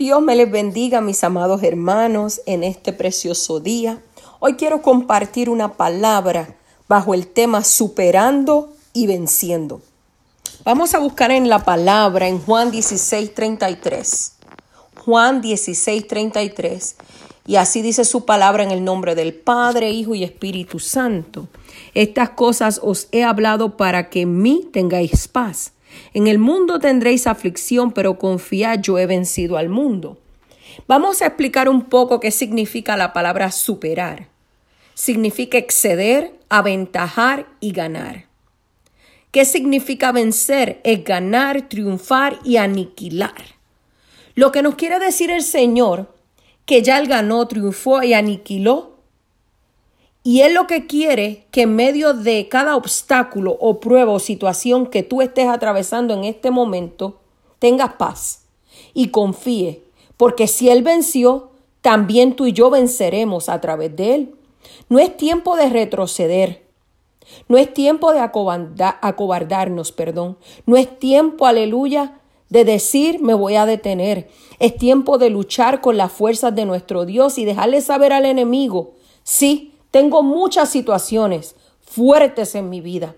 Dios me les bendiga, mis amados hermanos, en este precioso día. Hoy quiero compartir una palabra bajo el tema superando y venciendo. Vamos a buscar en la palabra en Juan 16, 33. Juan 16, 33. Y así dice su palabra en el nombre del Padre, Hijo y Espíritu Santo. Estas cosas os he hablado para que en mí tengáis paz. En el mundo tendréis aflicción, pero confiad, yo he vencido al mundo. Vamos a explicar un poco qué significa la palabra superar. Significa exceder, aventajar y ganar. ¿Qué significa vencer? Es ganar, triunfar y aniquilar. Lo que nos quiere decir el Señor, que ya Él ganó, triunfó y aniquiló, y Él lo que quiere que en medio de cada obstáculo o prueba o situación que tú estés atravesando en este momento, tengas paz y confíe, porque si Él venció, también tú y yo venceremos a través de Él. No es tiempo de retroceder. No es tiempo de acobardarnos, perdón. No es tiempo, aleluya, de decir me voy a detener. Es tiempo de luchar con las fuerzas de nuestro Dios y dejarle saber al enemigo, sí, tengo muchas situaciones fuertes en mi vida,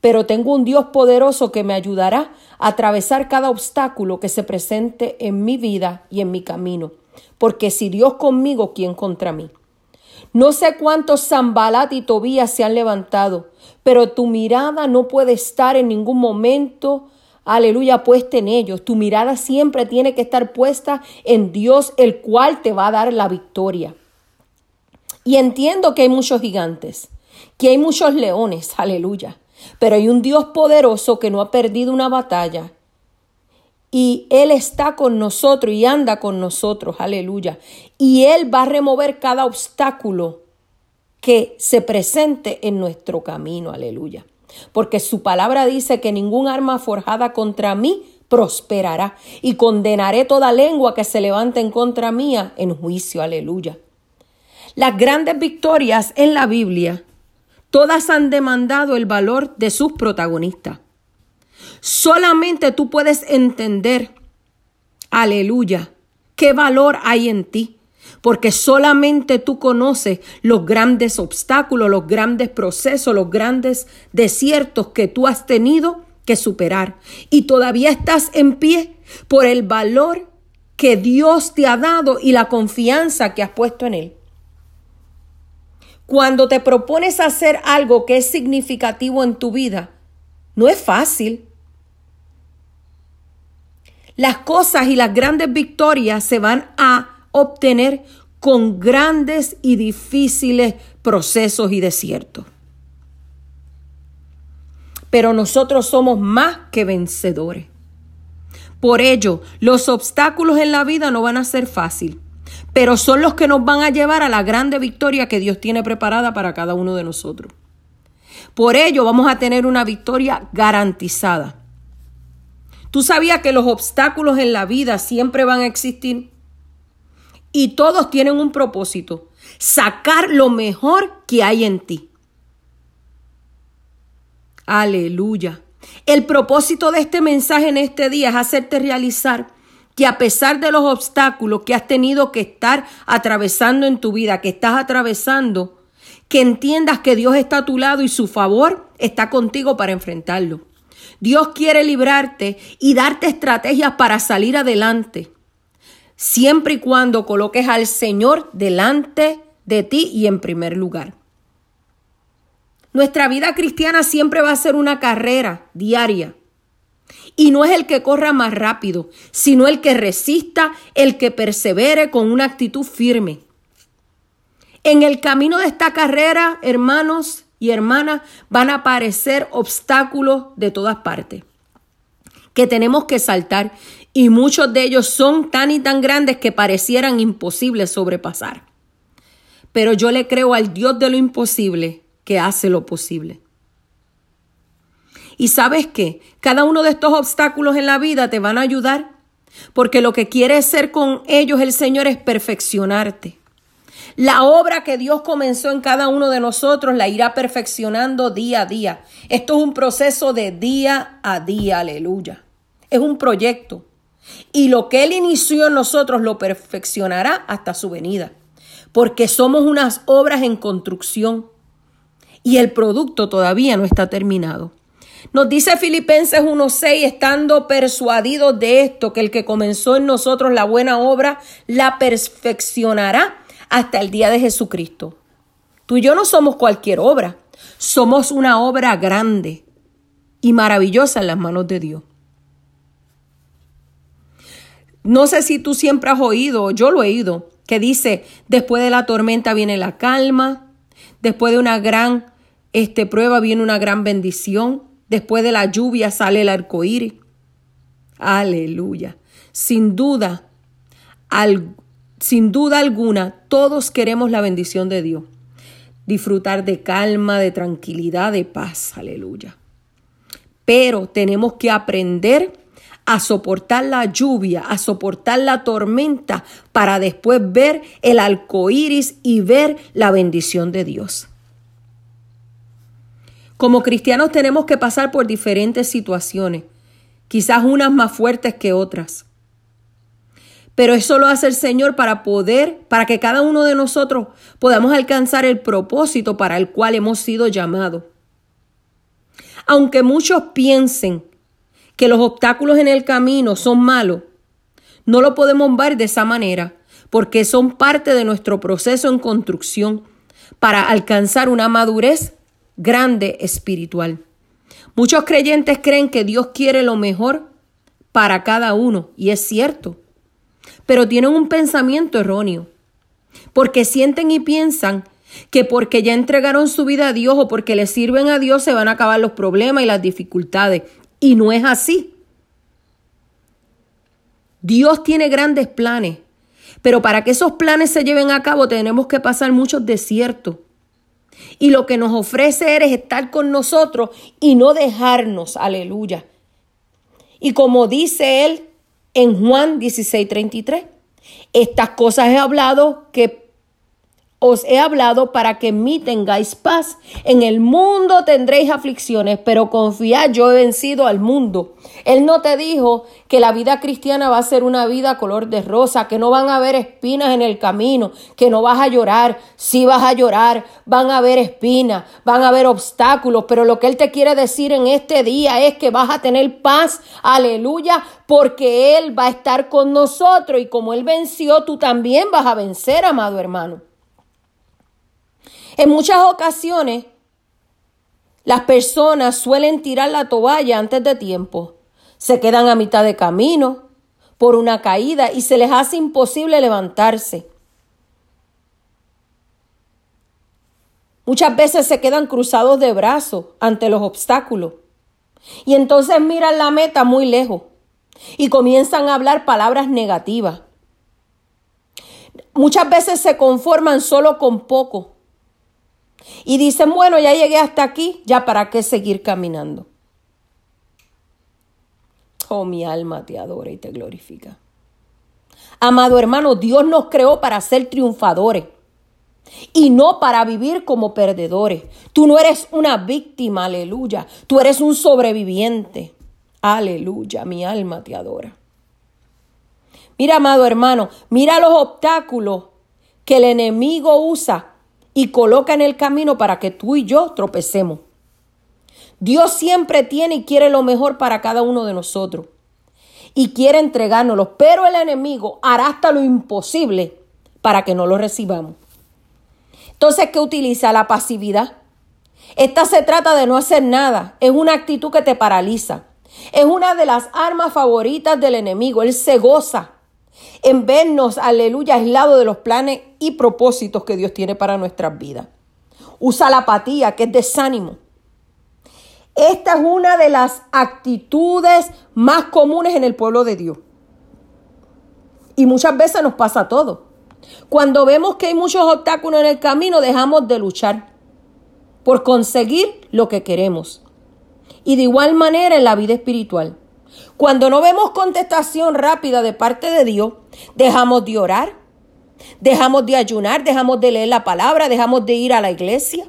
pero tengo un Dios poderoso que me ayudará a atravesar cada obstáculo que se presente en mi vida y en mi camino. Porque si Dios conmigo, ¿quién contra mí? No sé cuántos Zambalat y Tobías se han levantado, pero tu mirada no puede estar en ningún momento, aleluya, puesta en ellos. Tu mirada siempre tiene que estar puesta en Dios, el cual te va a dar la victoria. Y entiendo que hay muchos gigantes, que hay muchos leones, aleluya. Pero hay un Dios poderoso que no ha perdido una batalla. Y Él está con nosotros y anda con nosotros, aleluya. Y Él va a remover cada obstáculo que se presente en nuestro camino, aleluya. Porque su palabra dice que ningún arma forjada contra mí prosperará y condenaré toda lengua que se levante en contra mía en juicio, aleluya. Las grandes victorias en la Biblia, todas han demandado el valor de sus protagonistas. Solamente tú puedes entender, aleluya, qué valor hay en ti, porque solamente tú conoces los grandes obstáculos, los grandes procesos, los grandes desiertos que tú has tenido que superar. Y todavía estás en pie por el valor que Dios te ha dado y la confianza que has puesto en Él. Cuando te propones hacer algo que es significativo en tu vida, no es fácil. Las cosas y las grandes victorias se van a obtener con grandes y difíciles procesos y desiertos. Pero nosotros somos más que vencedores. Por ello, los obstáculos en la vida no van a ser fáciles pero son los que nos van a llevar a la grande victoria que Dios tiene preparada para cada uno de nosotros. Por ello vamos a tener una victoria garantizada. ¿Tú sabías que los obstáculos en la vida siempre van a existir? Y todos tienen un propósito, sacar lo mejor que hay en ti. Aleluya. El propósito de este mensaje en este día es hacerte realizar que a pesar de los obstáculos que has tenido que estar atravesando en tu vida, que estás atravesando, que entiendas que Dios está a tu lado y su favor está contigo para enfrentarlo. Dios quiere librarte y darte estrategias para salir adelante, siempre y cuando coloques al Señor delante de ti y en primer lugar. Nuestra vida cristiana siempre va a ser una carrera diaria y no es el que corra más rápido, sino el que resista, el que persevere con una actitud firme. En el camino de esta carrera, hermanos y hermanas, van a aparecer obstáculos de todas partes que tenemos que saltar y muchos de ellos son tan y tan grandes que parecieran imposibles sobrepasar. Pero yo le creo al Dios de lo imposible que hace lo posible. Y sabes qué, cada uno de estos obstáculos en la vida te van a ayudar, porque lo que quiere hacer con ellos el Señor es perfeccionarte. La obra que Dios comenzó en cada uno de nosotros la irá perfeccionando día a día. Esto es un proceso de día a día, aleluya. Es un proyecto. Y lo que Él inició en nosotros lo perfeccionará hasta su venida. Porque somos unas obras en construcción y el producto todavía no está terminado. Nos dice Filipenses 1.6, estando persuadidos de esto, que el que comenzó en nosotros la buena obra, la perfeccionará hasta el día de Jesucristo. Tú y yo no somos cualquier obra, somos una obra grande y maravillosa en las manos de Dios. No sé si tú siempre has oído, yo lo he oído, que dice, después de la tormenta viene la calma, después de una gran este, prueba viene una gran bendición, después de la lluvia sale el arco iris. Aleluya. Sin duda, sin duda alguna, todos queremos la bendición de Dios. Disfrutar de calma, de tranquilidad, de paz. Aleluya. Pero tenemos que aprender a soportar la lluvia, a soportar la tormenta, para después ver el arco iris y ver la bendición de Dios. Como cristianos tenemos que pasar por diferentes situaciones, quizás unas más fuertes que otras. Pero eso lo hace el Señor para poder, para que cada uno de nosotros podamos alcanzar el propósito para el cual hemos sido llamados. Aunque muchos piensen que los obstáculos en el camino son malos, no lo podemos ver de esa manera, porque son parte de nuestro proceso en construcción para alcanzar una madurez grande espiritual. Muchos creyentes creen que Dios quiere lo mejor para cada uno, y es cierto, pero tienen un pensamiento erróneo, porque sienten y piensan que porque ya entregaron su vida a Dios o porque le sirven a Dios se van a acabar los problemas y las dificultades. Y no es así. Dios tiene grandes planes, pero para que esos planes se lleven a cabo tenemos que pasar muchos desiertos. Y lo que nos ofrece es estar con nosotros y no dejarnos, aleluya. Y como dice él en Juan 16:33, estas cosas he hablado que os he hablado para que en mí tengáis paz. En el mundo tendréis aflicciones, pero confiad, yo he vencido al mundo. Él no te dijo que la vida cristiana va a ser una vida color de rosa, que no van a haber espinas en el camino, que no vas a llorar. Sí vas a llorar, van a haber espinas, van a haber obstáculos, pero lo que Él te quiere decir en este día es que vas a tener paz, aleluya, porque Él va a estar con nosotros y como Él venció, tú también vas a vencer, amado hermano. En muchas ocasiones, las personas suelen tirar la toalla antes de tiempo. Se quedan a mitad de camino por una caída y se les hace imposible levantarse. Muchas veces se quedan cruzados de brazos ante los obstáculos. Y entonces miran la meta muy lejos y comienzan a hablar palabras negativas. Muchas veces se conforman solo con poco y dicen, bueno, ya llegué hasta aquí, ya para qué seguir caminando. Oh, mi alma te adora y te glorifica. Amado hermano, Dios nos creó para ser triunfadores y no para vivir como perdedores. Tú no eres una víctima, aleluya. Tú eres un sobreviviente. Aleluya, mi alma te adora. Mira, amado hermano, mira los obstáculos que el enemigo usa y coloca en el camino para que tú y yo tropecemos. Dios siempre tiene y quiere lo mejor para cada uno de nosotros y quiere entregárnoslo, pero el enemigo hará hasta lo imposible para que no lo recibamos. Entonces, ¿qué utiliza? La pasividad. Esta se trata de no hacer nada, es una actitud que te paraliza. Es una de las armas favoritas del enemigo. Él se goza en vernos, aleluya, aislado de los planes y propósitos que Dios tiene para nuestras vidas. Usa la apatía, que es desánimo. Esta es una de las actitudes más comunes en el pueblo de Dios. Y muchas veces nos pasa todo. Cuando vemos que hay muchos obstáculos en el camino, dejamos de luchar por conseguir lo que queremos. Y de igual manera en la vida espiritual. Cuando no vemos contestación rápida de parte de Dios, dejamos de orar, dejamos de ayunar, dejamos de leer la palabra, dejamos de ir a la iglesia.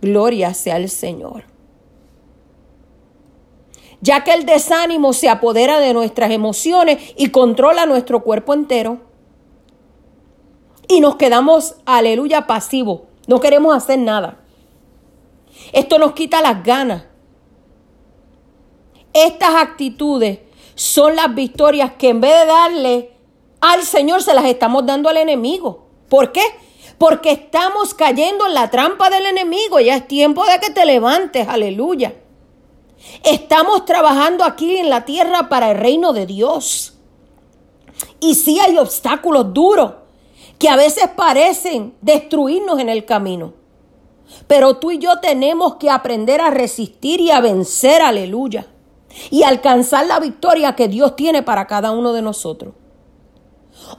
Gloria sea al Señor. ya que el desánimo se apodera de nuestras emociones y controla nuestro cuerpo entero. Y nos quedamos, aleluya, pasivos. No queremos hacer nada. Esto nos quita las ganas. Estas actitudes son las victorias que en vez de darle al Señor se las estamos dando al enemigo. ¿Por qué? Porque estamos cayendo en la trampa del enemigo. Ya es tiempo de que te levantes, aleluya. Estamos trabajando aquí en la tierra para el reino de Dios. Y sí hay obstáculos duros que a veces parecen destruirnos en el camino. Pero tú y yo tenemos que aprender a resistir y a vencer, aleluya. Y alcanzar la victoria que Dios tiene para cada uno de nosotros.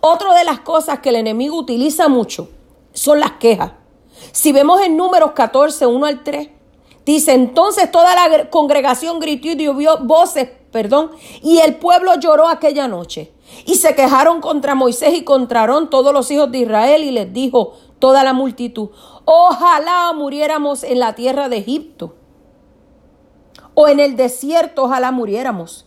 Otra de las cosas que el enemigo utiliza mucho son las quejas. Si vemos en números 14, 1 al 3, dice, entonces toda la congregación gritó y dio voces, perdón, y el pueblo lloró aquella noche. Y se quejaron contra Moisés y contra todos los hijos de Israel y les dijo toda la multitud, ojalá muriéramos en la tierra de Egipto o en el desierto, ojalá muriéramos.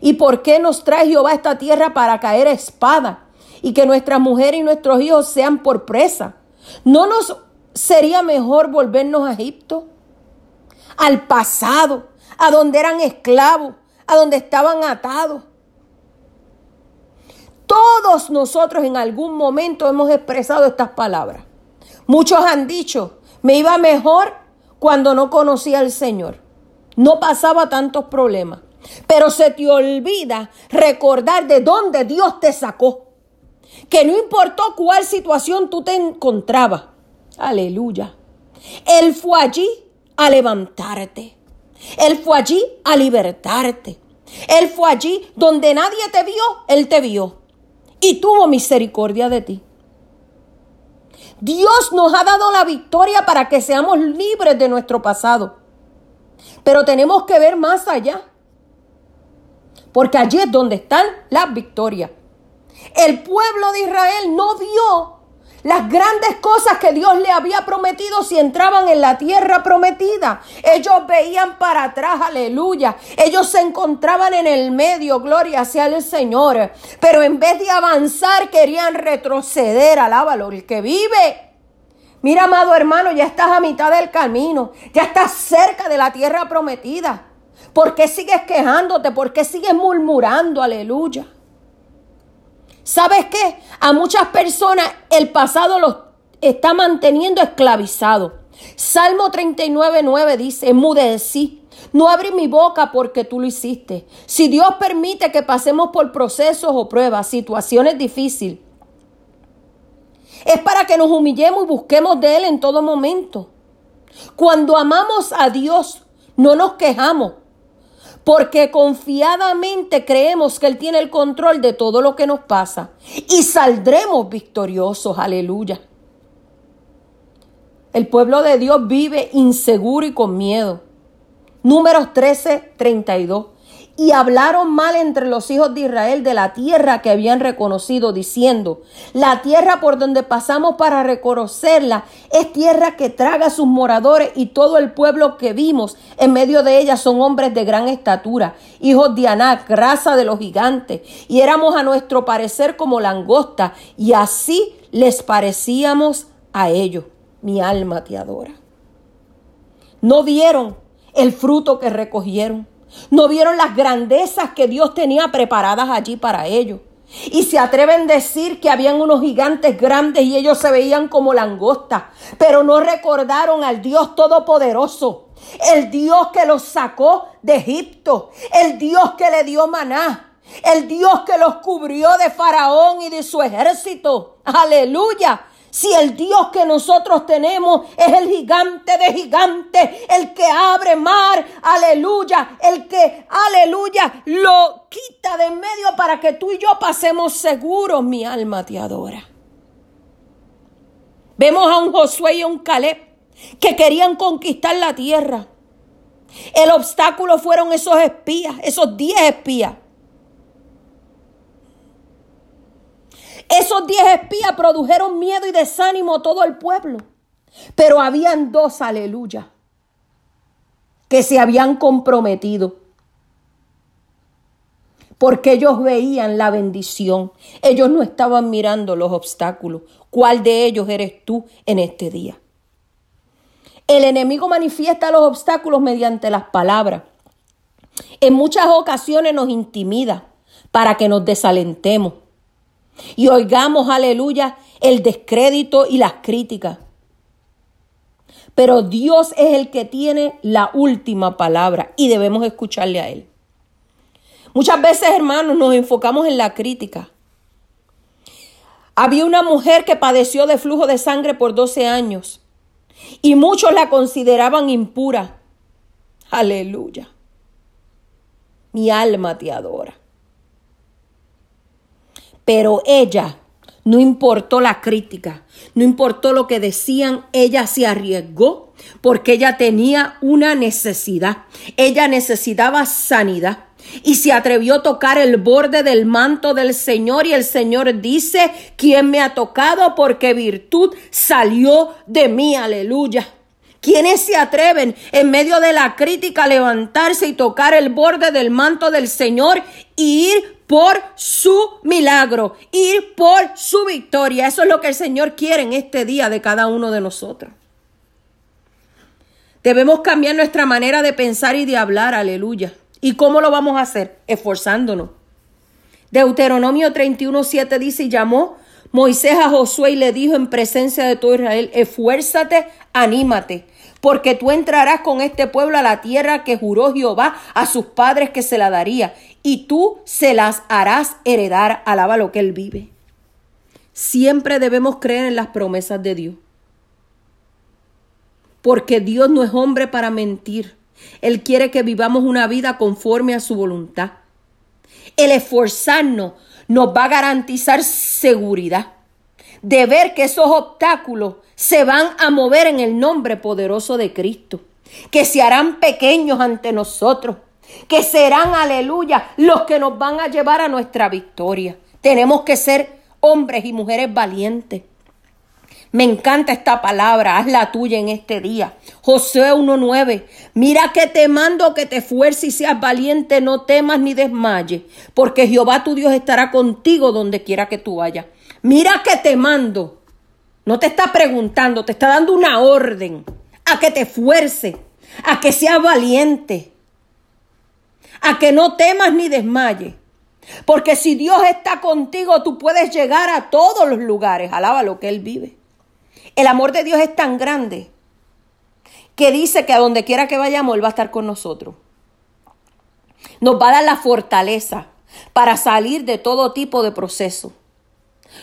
¿Y por qué nos trae Jehová esta tierra para caer a espada y que nuestras mujeres y nuestros hijos sean por presa? ¿No nos sería mejor volvernos a Egipto? Al pasado, a donde eran esclavos, a donde estaban atados. Todos nosotros en algún momento hemos expresado estas palabras. Muchos han dicho, me iba mejor cuando no conocía al Señor. No pasaba tantos problemas. Pero se te olvida recordar de dónde Dios te sacó. Que no importó cuál situación tú te encontrabas. Aleluya. Él fue allí a levantarte. Él fue allí a libertarte. Él fue allí donde nadie te vio, Él te vio. Y tuvo misericordia de ti. Dios nos ha dado la victoria para que seamos libres de nuestro pasado. Pero tenemos que ver más allá. Porque allí es donde están las victorias. El pueblo de Israel no vio las grandes cosas que Dios le había prometido si entraban en la tierra prometida. Ellos veían para atrás, aleluya. Ellos se encontraban en el medio, gloria sea el Señor. Pero en vez de avanzar, querían retroceder, alábalo, el que vive. Mira, amado hermano, ya estás a mitad del camino, ya estás cerca de la tierra prometida. ¿Por qué sigues quejándote? ¿Por qué sigues murmurando? Aleluya. ¿Sabes qué? A muchas personas el pasado los está manteniendo esclavizados. Salmo 39, 9 dice, enmudecí. No abrí mi boca porque tú lo hiciste. Si Dios permite que pasemos por procesos o pruebas, situaciones difíciles, es para que nos humillemos y busquemos de Él en todo momento. Cuando amamos a Dios, no nos quejamos, porque confiadamente creemos que Él tiene el control de todo lo que nos pasa y saldremos victoriosos, aleluya. El pueblo de Dios vive inseguro y con miedo. Números 13, 32 y hablaron mal entre los hijos de Israel de la tierra que habían reconocido, diciendo, la tierra por donde pasamos para reconocerla es tierra que traga a sus moradores y todo el pueblo que vimos en medio de ella son hombres de gran estatura, hijos de Anac, raza de los gigantes, y éramos a nuestro parecer como langosta, y así les parecíamos a ellos. Mi alma te adora. No vieron el fruto que recogieron no vieron las grandezas que Dios tenía preparadas allí para ellos. Y se atreven a decir que habían unos gigantes grandes y ellos se veían como langostas, pero no recordaron al Dios Todopoderoso, el Dios que los sacó de Egipto, el Dios que le dio maná, el Dios que los cubrió de Faraón y de su ejército. Aleluya. Si el Dios que nosotros tenemos es el gigante de gigantes, el que abre mar, aleluya, el que, aleluya, lo quita de en medio para que tú y yo pasemos seguros, mi alma te adora. Vemos a un Josué y a un Caleb que querían conquistar la tierra. El obstáculo fueron esos espías, esos diez espías Esos diez espías produjeron miedo y desánimo a todo el pueblo. Pero habían dos, aleluya, que se habían comprometido. porque ellos veían la bendición. Ellos no estaban mirando los obstáculos. ¿Cuál de ellos eres tú en este día? El enemigo manifiesta los obstáculos mediante las palabras. En muchas ocasiones nos intimida para que nos desalentemos y oigamos, aleluya, el descrédito y las críticas. Pero Dios es el que tiene la última palabra y debemos escucharle a Él. Muchas veces, hermanos, nos enfocamos en la crítica. Había una mujer que padeció de flujo de sangre por 12 años y muchos la consideraban impura. Aleluya. Mi alma te adora. Pero ella, no importó la crítica, no importó lo que decían, ella se arriesgó porque ella tenía una necesidad. Ella necesitaba sanidad y se atrevió a tocar el borde del manto del Señor y el Señor dice, ¿quién me ha tocado? Porque virtud salió de mí, aleluya. ¿Quiénes se atreven en medio de la crítica a levantarse y tocar el borde del manto del Señor y ir por su milagro, ir por su victoria. Eso es lo que el Señor quiere en este día de cada uno de nosotros. Debemos cambiar nuestra manera de pensar y de hablar, aleluya. ¿Y cómo lo vamos a hacer? Esforzándonos. Deuteronomio 31.7 dice, y llamó Moisés a Josué y le dijo en presencia de todo Israel, esfuérzate, anímate, porque tú entrarás con este pueblo a la tierra que juró Jehová a sus padres que se la daría, y tú se las harás heredar. Alaba lo que él vive. Siempre debemos creer en las promesas de Dios. Porque Dios no es hombre para mentir. Él quiere que vivamos una vida conforme a su voluntad. El esforzarnos nos va a garantizar seguridad de ver que esos obstáculos se van a mover en el nombre poderoso de Cristo, que se harán pequeños ante nosotros, que serán, aleluya, los que nos van a llevar a nuestra victoria. Tenemos que ser hombres y mujeres valientes. Me encanta esta palabra, haz la tuya en este día. Josué 1.9, mira que te mando que te esfuerces y seas valiente, no temas ni desmayes, porque Jehová tu Dios estará contigo donde quiera que tú vayas. Mira que te mando. No te está preguntando, te está dando una orden a que te esfuerces, a que seas valiente a que no temas ni desmayes. Porque si Dios está contigo, tú puedes llegar a todos los lugares. Alaba lo que Él vive. El amor de Dios es tan grande que dice que a donde quiera que vayamos, Él va a estar con nosotros. Nos va a dar la fortaleza para salir de todo tipo de proceso.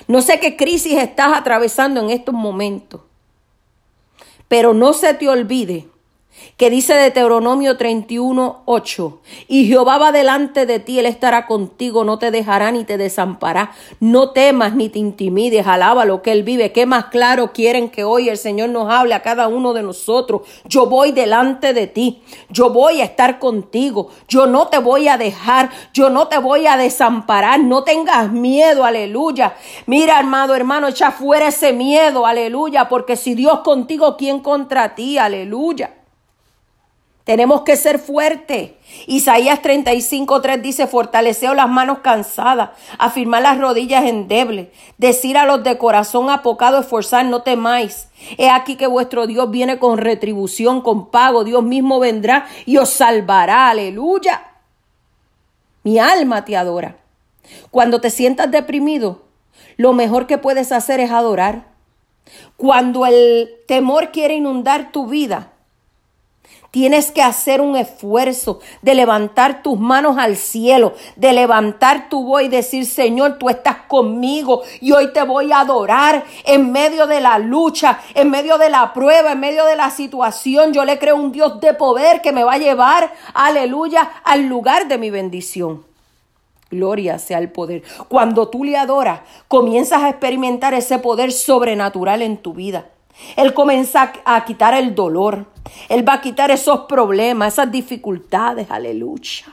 No sé qué crisis estás atravesando en estos momentos, pero no se te olvide que dice Deuteronomio 31, 8, y Jehová va delante de ti, él estará contigo, no te dejará ni te desamparará, no temas ni te intimides, alaba lo que él vive, qué más claro quieren que hoy el Señor nos hable a cada uno de nosotros, yo voy delante de ti, yo voy a estar contigo, yo no te voy a dejar, yo no te voy a desamparar, no tengas miedo, aleluya, mira hermano, hermano, echa fuera ese miedo, aleluya, porque si Dios contigo, ¿quién contra ti? Aleluya. Tenemos que ser fuertes. Isaías 35:3 dice, fortaleceos las manos cansadas, afirmar las rodillas endebles, decir a los de corazón apocado, esforzar, no temáis. He aquí que vuestro Dios viene con retribución, con pago. Dios mismo vendrá y os salvará. Aleluya. Mi alma te adora. Cuando te sientas deprimido, lo mejor que puedes hacer es adorar. Cuando el temor quiere inundar tu vida, Tienes que hacer un esfuerzo de levantar tus manos al cielo, de levantar tu voz y decir, Señor, tú estás conmigo y hoy te voy a adorar en medio de la lucha, en medio de la prueba, en medio de la situación. Yo le creo un Dios de poder que me va a llevar, aleluya, al lugar de mi bendición. Gloria sea el poder. Cuando tú le adoras, comienzas a experimentar ese poder sobrenatural en tu vida. Él comienza a quitar el dolor. Él va a quitar esos problemas, esas dificultades. Aleluya.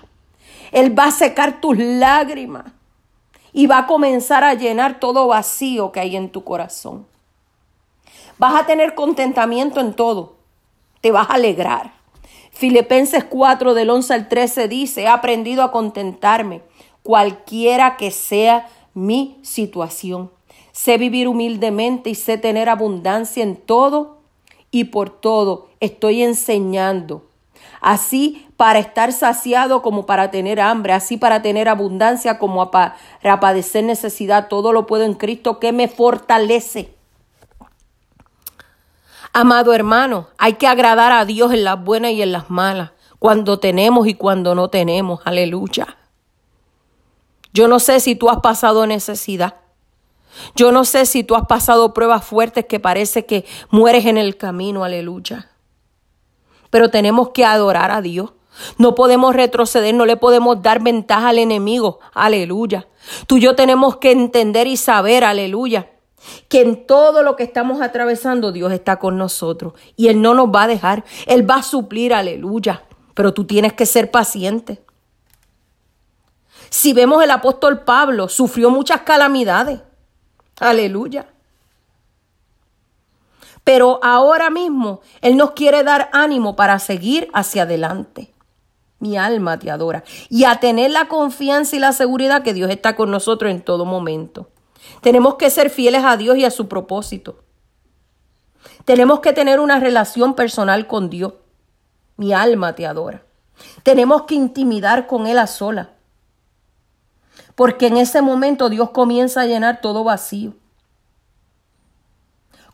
Él va a secar tus lágrimas y va a comenzar a llenar todo vacío que hay en tu corazón. Vas a tener contentamiento en todo. Te vas a alegrar. Filipenses 4 del 11 al 13 dice, he aprendido a contentarme cualquiera que sea mi situación. Sé vivir humildemente y sé tener abundancia en todo y por todo estoy enseñando. Así para estar saciado como para tener hambre, así para tener abundancia como para padecer necesidad. Todo lo puedo en Cristo que me fortalece. Amado hermano, hay que agradar a Dios en las buenas y en las malas, cuando tenemos y cuando no tenemos. Aleluya. Yo no sé si tú has pasado necesidad. Yo no sé si tú has pasado pruebas fuertes que parece que mueres en el camino. Aleluya. Pero tenemos que adorar a Dios. No podemos retroceder, no le podemos dar ventaja al enemigo. Aleluya. Tú y yo tenemos que entender y saber, aleluya, que en todo lo que estamos atravesando Dios está con nosotros y Él no nos va a dejar, Él va a suplir, aleluya, pero tú tienes que ser paciente. Si vemos el apóstol Pablo, sufrió muchas calamidades, aleluya. Pero ahora mismo Él nos quiere dar ánimo para seguir hacia adelante. Mi alma te adora. Y a tener la confianza y la seguridad que Dios está con nosotros en todo momento. Tenemos que ser fieles a Dios y a su propósito. Tenemos que tener una relación personal con Dios. Mi alma te adora. Tenemos que intimidar con Él a sola. Porque en ese momento Dios comienza a llenar todo vacío.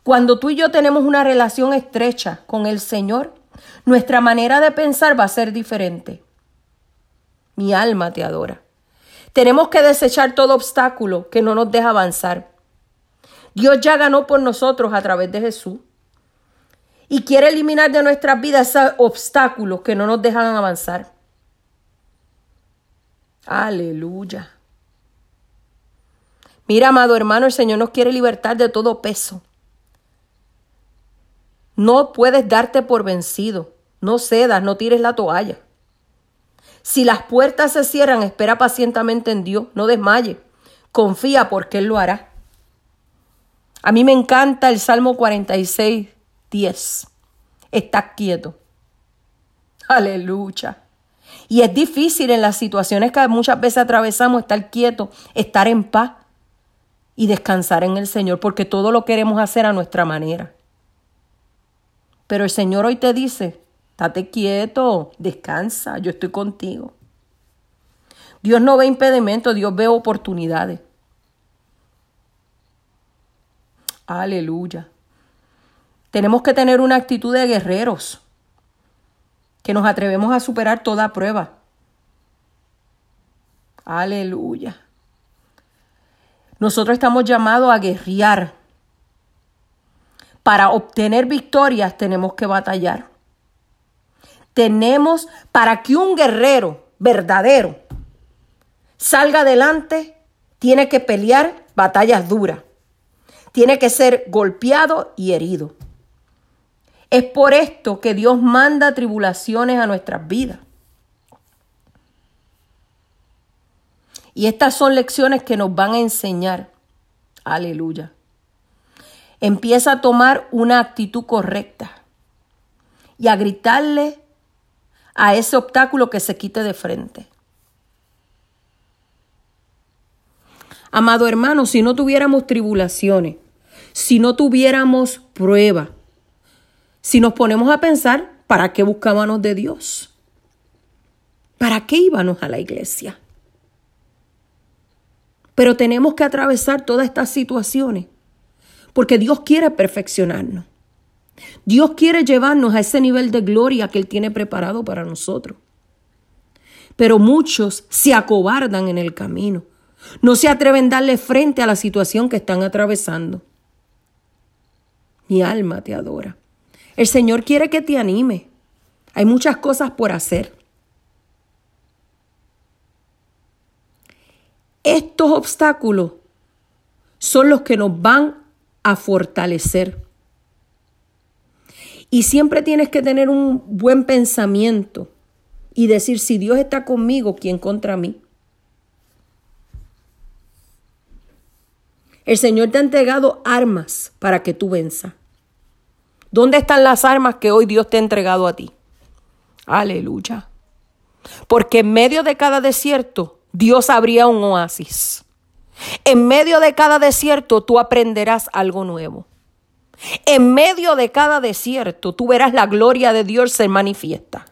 Cuando tú y yo tenemos una relación estrecha con el Señor, nuestra manera de pensar va a ser diferente. Mi alma te adora. Tenemos que desechar todo obstáculo que no nos deja avanzar. Dios ya ganó por nosotros a través de Jesús. Y quiere eliminar de nuestras vidas esos obstáculos que no nos dejan avanzar. Aleluya. Mira, amado hermano, el Señor nos quiere libertar de todo peso. No puedes darte por vencido. No cedas, no tires la toalla. Si las puertas se cierran, espera pacientemente en Dios, no desmaye. Confía porque Él lo hará. A mí me encanta el Salmo 46, 10. Estás quieto. Aleluya. Y es difícil en las situaciones que muchas veces atravesamos estar quieto, estar en paz y descansar en el Señor, porque todo lo queremos hacer a nuestra manera. Pero el Señor hoy te dice, Estate quieto, descansa, yo estoy contigo. Dios no ve impedimentos, Dios ve oportunidades. Aleluya. Tenemos que tener una actitud de guerreros, que nos atrevemos a superar toda prueba. Aleluya. Nosotros estamos llamados a guerrear. Para obtener victorias tenemos que batallar tenemos para que un guerrero verdadero salga adelante, tiene que pelear batallas duras, tiene que ser golpeado y herido. Es por esto que Dios manda tribulaciones a nuestras vidas. Y estas son lecciones que nos van a enseñar. Aleluya. Empieza a tomar una actitud correcta y a gritarle a ese obstáculo que se quite de frente. Amado hermano, si no tuviéramos tribulaciones, si no tuviéramos prueba, si nos ponemos a pensar, ¿para qué buscábamos de Dios? ¿Para qué íbamos a la iglesia? Pero tenemos que atravesar todas estas situaciones porque Dios quiere perfeccionarnos. Dios quiere llevarnos a ese nivel de gloria que Él tiene preparado para nosotros. Pero muchos se acobardan en el camino. No se atreven a darle frente a la situación que están atravesando. Mi alma te adora. El Señor quiere que te anime. Hay muchas cosas por hacer. Estos obstáculos son los que nos van a fortalecer. Y siempre tienes que tener un buen pensamiento y decir, si Dios está conmigo, ¿quién contra mí? El Señor te ha entregado armas para que tú venzas. ¿Dónde están las armas que hoy Dios te ha entregado a ti? Aleluya. Porque en medio de cada desierto Dios abría un oasis. En medio de cada desierto tú aprenderás algo nuevo. En medio de cada desierto tú verás la gloria de Dios se manifiesta.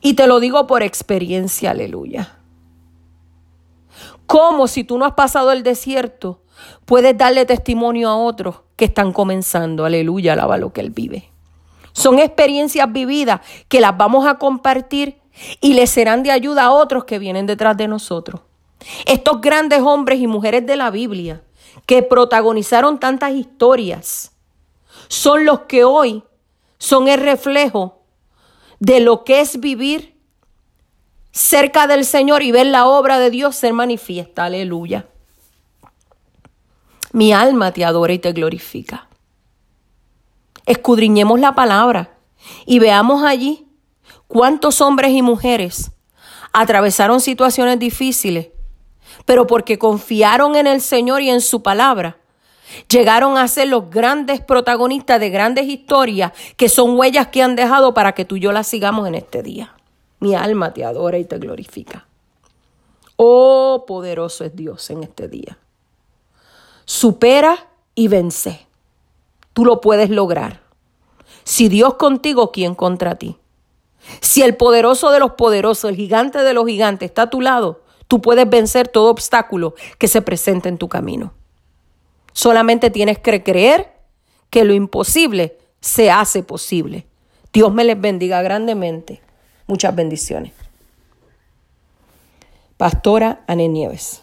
Y te lo digo por experiencia, aleluya. Como si tú no has pasado el desierto, puedes darle testimonio a otros que están comenzando, aleluya, alaba lo que Él vive. Son experiencias vividas que las vamos a compartir y le serán de ayuda a otros que vienen detrás de nosotros. Estos grandes hombres y mujeres de la Biblia que protagonizaron tantas historias son los que hoy son el reflejo de lo que es vivir cerca del Señor y ver la obra de Dios ser manifiesta. Aleluya. Mi alma te adora y te glorifica. Escudriñemos la palabra y veamos allí cuántos hombres y mujeres atravesaron situaciones difíciles, pero porque confiaron en el Señor y en su palabra, llegaron a ser los grandes protagonistas de grandes historias que son huellas que han dejado para que tú y yo las sigamos en este día. Mi alma te adora y te glorifica. Oh, poderoso es Dios en este día. Supera y vence. Tú lo puedes lograr. Si Dios contigo, ¿quién contra ti? Si el poderoso de los poderosos, el gigante de los gigantes está a tu lado, tú puedes vencer todo obstáculo que se presente en tu camino. Solamente tienes que creer que lo imposible se hace posible. Dios me les bendiga grandemente. Muchas bendiciones. Pastora Ane Nieves.